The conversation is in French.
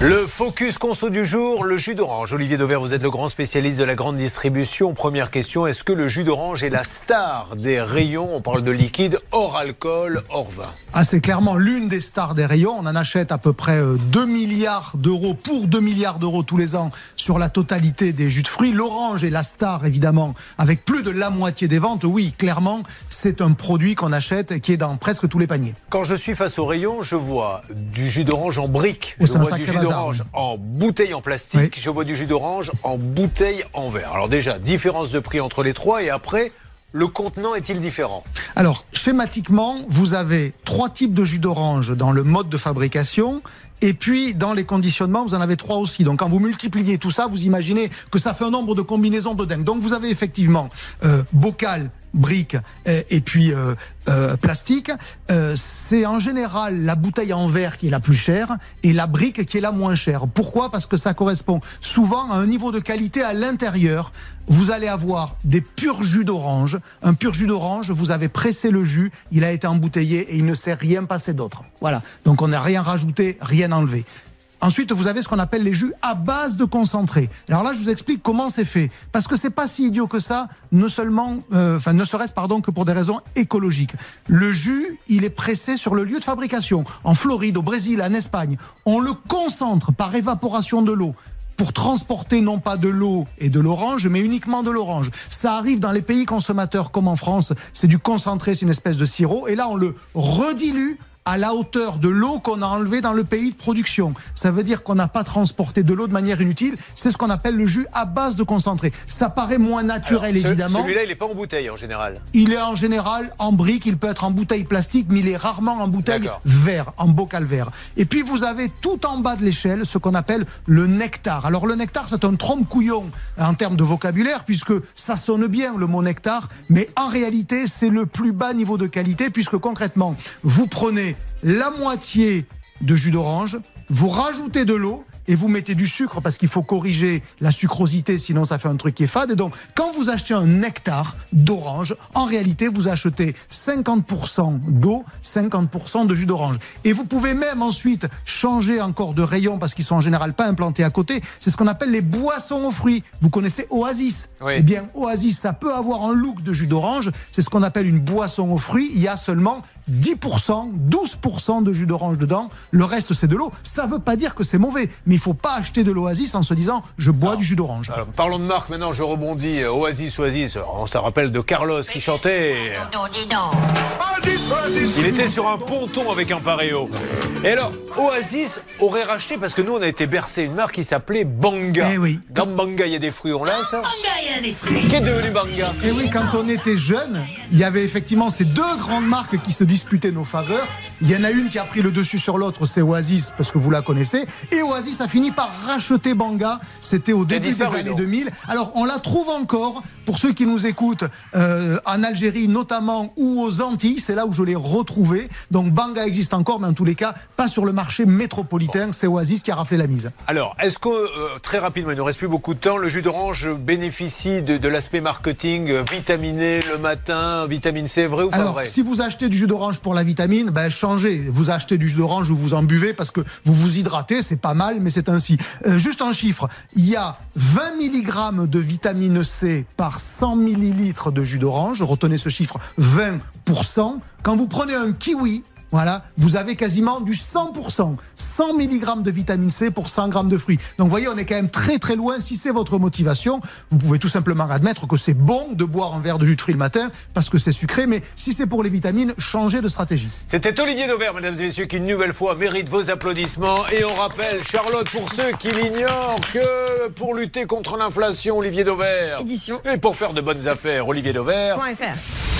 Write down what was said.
Le focus conso du jour, le jus d'orange. Olivier Dauvert, vous êtes le grand spécialiste de la grande distribution. Première question, est-ce que le jus d'orange est la star des rayons? On parle de liquide hors alcool, hors vin. Ah, c'est clairement l'une des stars des rayons. On en achète à peu près 2 euh, milliards d'euros pour 2 milliards d'euros tous les ans sur la totalité des jus de fruits. L'orange est la star, évidemment, avec plus de la moitié des ventes. Oui, clairement, c'est un produit qu'on achète qui est dans presque tous les paniers. Quand je suis face au rayon, je vois du jus d'orange en brique. Oh, je vois du jus d'orange en bouteille en plastique. Je vois du jus d'orange en bouteille en verre. Alors déjà, différence de prix entre les trois et après, le contenant est-il différent? Alors, schématiquement, vous avez trois types de jus d'orange dans le mode de fabrication. Et puis, dans les conditionnements, vous en avez trois aussi. Donc, quand vous multipliez tout ça, vous imaginez que ça fait un nombre de combinaisons de dingue. Donc, vous avez effectivement euh, bocal, brique euh, et puis euh, euh, plastique, c'est en général la bouteille en verre qui est la plus chère et la brique qui est la moins chère. Pourquoi? Parce que ça correspond souvent à un niveau de qualité à l'intérieur. Vous allez avoir des purs jus d'orange. Un pur jus d'orange, vous avez pressé le jus, il a été embouteillé et il ne s'est rien passé d'autre. Voilà. Donc on n'a rien rajouté, rien enlevé. Ensuite, vous avez ce qu'on appelle les jus à base de concentré. Alors là, je vous explique comment c'est fait, parce que c'est pas si idiot que ça, ne seulement, euh, enfin, ne serait-ce pardon que pour des raisons écologiques. Le jus, il est pressé sur le lieu de fabrication, en Floride, au Brésil, en Espagne. On le concentre par évaporation de l'eau pour transporter non pas de l'eau et de l'orange, mais uniquement de l'orange. Ça arrive dans les pays consommateurs comme en France, c'est du concentré, c'est une espèce de sirop, et là on le redilue à la hauteur de l'eau qu'on a enlevée dans le pays de production. Ça veut dire qu'on n'a pas transporté de l'eau de manière inutile. C'est ce qu'on appelle le jus à base de concentré. Ça paraît moins naturel, évidemment. Celui-là, il n'est pas en bouteille en général. Il est en général en brique, il peut être en bouteille plastique, mais il est rarement en bouteille vert, en bocal vert. Et puis vous avez tout en bas de l'échelle ce qu'on appelle le nectar. Alors le nectar, c'est un trompe-couillon en termes de vocabulaire, puisque ça sonne bien le mot nectar, mais en réalité, c'est le plus bas niveau de qualité, puisque concrètement, vous prenez la moitié de jus d'orange, vous rajoutez de l'eau et vous mettez du sucre parce qu'il faut corriger la sucrosité, sinon ça fait un truc qui est fade. Et donc, quand vous achetez un nectar d'orange, en réalité, vous achetez 50% d'eau, 50% de jus d'orange. Et vous pouvez même ensuite changer encore de rayon parce qu'ils sont en général pas implantés à côté. C'est ce qu'on appelle les boissons aux fruits. Vous connaissez Oasis Eh bien, Oasis, ça peut avoir un look de jus d'orange. C'est ce qu'on appelle une boisson aux fruits. Il y a seulement 10%, 12% de jus d'orange dedans. Le reste, c'est de l'eau. Ça veut pas dire que c'est mauvais, mais il faut pas acheter de l'Oasis en se disant je bois du jus d'orange. Parlons de marque maintenant, je rebondis. Euh, Oasis, Oasis, on se rappelle de Carlos qui chantait. Il était sur un ponton avec un paréo. Et alors, Oasis aurait racheté, parce que nous on a été bercé, une marque qui s'appelait Banga. Eh oui. Dans Banga, il y a des fruits, on l'a ça Banga, il y a des fruits. Qui est devenu Banga Et oui, quand on était jeune, il y avait effectivement ces deux grandes marques qui se disputaient nos faveurs. Il y en a une qui a pris le dessus sur l'autre, c'est Oasis, parce que vous la connaissez. Et Oasis a fini par racheter Banga. C'était au début des années 2000. Alors, on la trouve encore, pour ceux qui nous écoutent, euh, en Algérie notamment, ou aux Antilles. C'est là où je l'ai retrouvé. Donc, Banga existe encore, mais en tous les cas, pas sur le marché métropolitain. C'est Oasis qui a raflé la mise. Alors, est-ce que, euh, très rapidement, il ne reste plus beaucoup de temps, le jus d'orange bénéficie de, l'aspect marketing euh, vitaminé le matin, vitamine C, vrai ou pas Alors, vrai? si vous achetez du jus d'orange pour la vitamine, ben, changez. Vous achetez du jus d'orange ou vous en buvez parce que vous vous hydratez, c'est pas mal, mais c'est ainsi. Euh, juste un chiffre, il y a 20 mg de vitamine C par 100 ml de jus d'orange. Retenez ce chiffre, 20%. Quand vous prenez un kiwi, voilà, vous avez quasiment du 100%, 100 mg de vitamine C pour 100 g de fruits. Donc vous voyez, on est quand même très très loin. Si c'est votre motivation, vous pouvez tout simplement admettre que c'est bon de boire un verre de jus de fruits le matin parce que c'est sucré, mais si c'est pour les vitamines, changez de stratégie. C'était Olivier Dauvert, mesdames et messieurs, qui une nouvelle fois mérite vos applaudissements. Et on rappelle, Charlotte, pour ceux qui l'ignorent, que pour lutter contre l'inflation, Olivier Dauvert. Édition. Et pour faire de bonnes affaires, Olivier Dauvert. .fr.